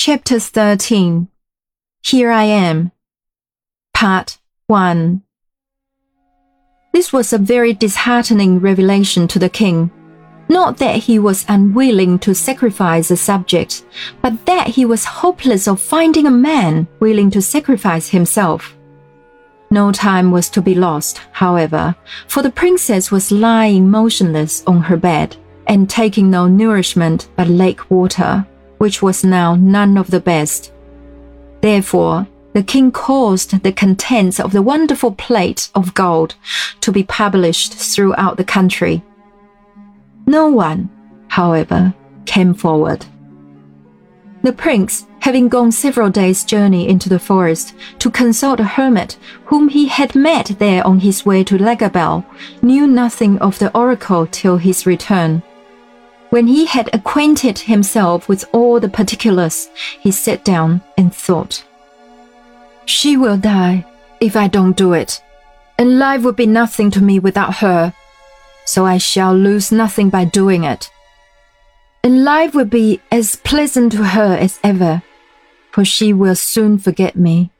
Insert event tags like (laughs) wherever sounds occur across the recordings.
Chapter 13 Here I Am Part 1 This was a very disheartening revelation to the king. Not that he was unwilling to sacrifice a subject, but that he was hopeless of finding a man willing to sacrifice himself. No time was to be lost, however, for the princess was lying motionless on her bed and taking no nourishment but lake water, which was now none of the best. Therefore, the king caused the contents of the wonderful plate of gold to be published throughout the country. No one, however, came forward. The prince, having gone several days' journey into the forest to consult a hermit whom he had met there on his way to Lagobel, knew nothing of the oracle till his return. When he had acquainted himself with all the particulars, he sat down and thought, She will die if I don't do it, and life would be nothing to me without her, so I shall lose nothing by doing it. And life will be as pleasant to her as ever, for she will soon forget me.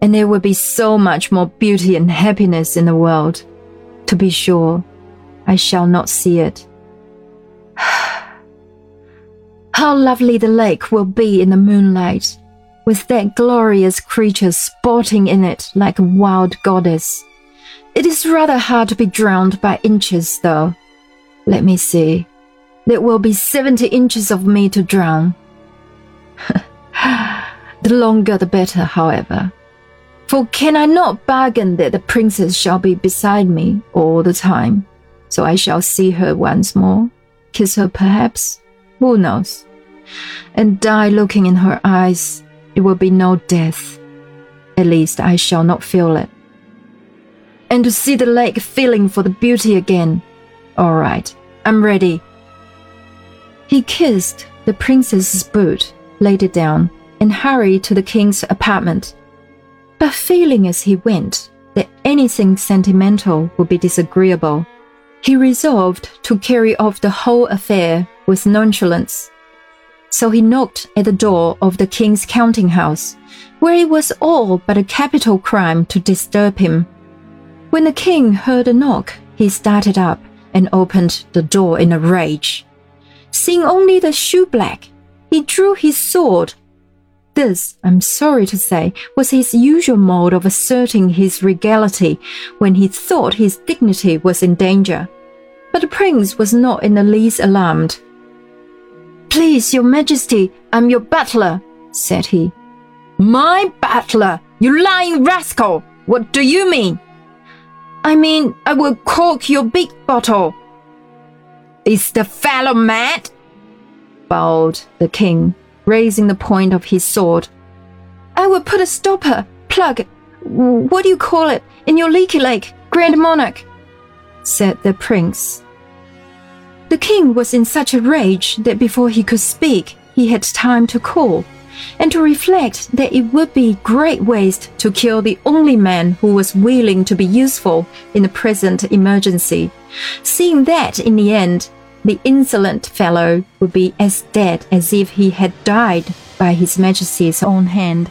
And there will be so much more beauty and happiness in the world. To be sure, I shall not see it. How lovely the lake will be in the moonlight, with that glorious creature sporting in it like a wild goddess. It is rather hard to be drowned by inches, though. Let me see. There will be 70 inches of me to drown. (laughs) the longer the better, however. For can I not bargain that the princess shall be beside me all the time, so I shall see her once more? kiss her perhaps, who knows, and die looking in her eyes, it will be no death. At least I shall not feel it. And to see the lake feeling for the beauty again. All right, I'm ready. He kissed the princess's boot, laid it down, and hurried to the king's apartment. But feeling as he went that anything sentimental would be disagreeable, he resolved to carry off the whole affair with nonchalance. So he knocked at the door of the king's counting house, where it was all but a capital crime to disturb him. When the king heard the knock, he started up and opened the door in a rage. Seeing only the shoeblack, he drew his sword this, I'm sorry to say, was his usual mode of asserting his regality when he thought his dignity was in danger. But the prince was not in the least alarmed. Please, your majesty, I'm your butler, said he. My butler? You lying rascal! What do you mean? I mean, I will cork your big bottle. Is the fellow mad? bawled the king raising the point of his sword. I will put a stopper, plug, what do you call it, in your leaky lake, Grand Monarch, said the prince. The king was in such a rage that before he could speak, he had time to cool, and to reflect that it would be great waste to kill the only man who was willing to be useful in the present emergency, seeing that in the end the insolent fellow would be as dead as if he had died by His Majesty's own hand.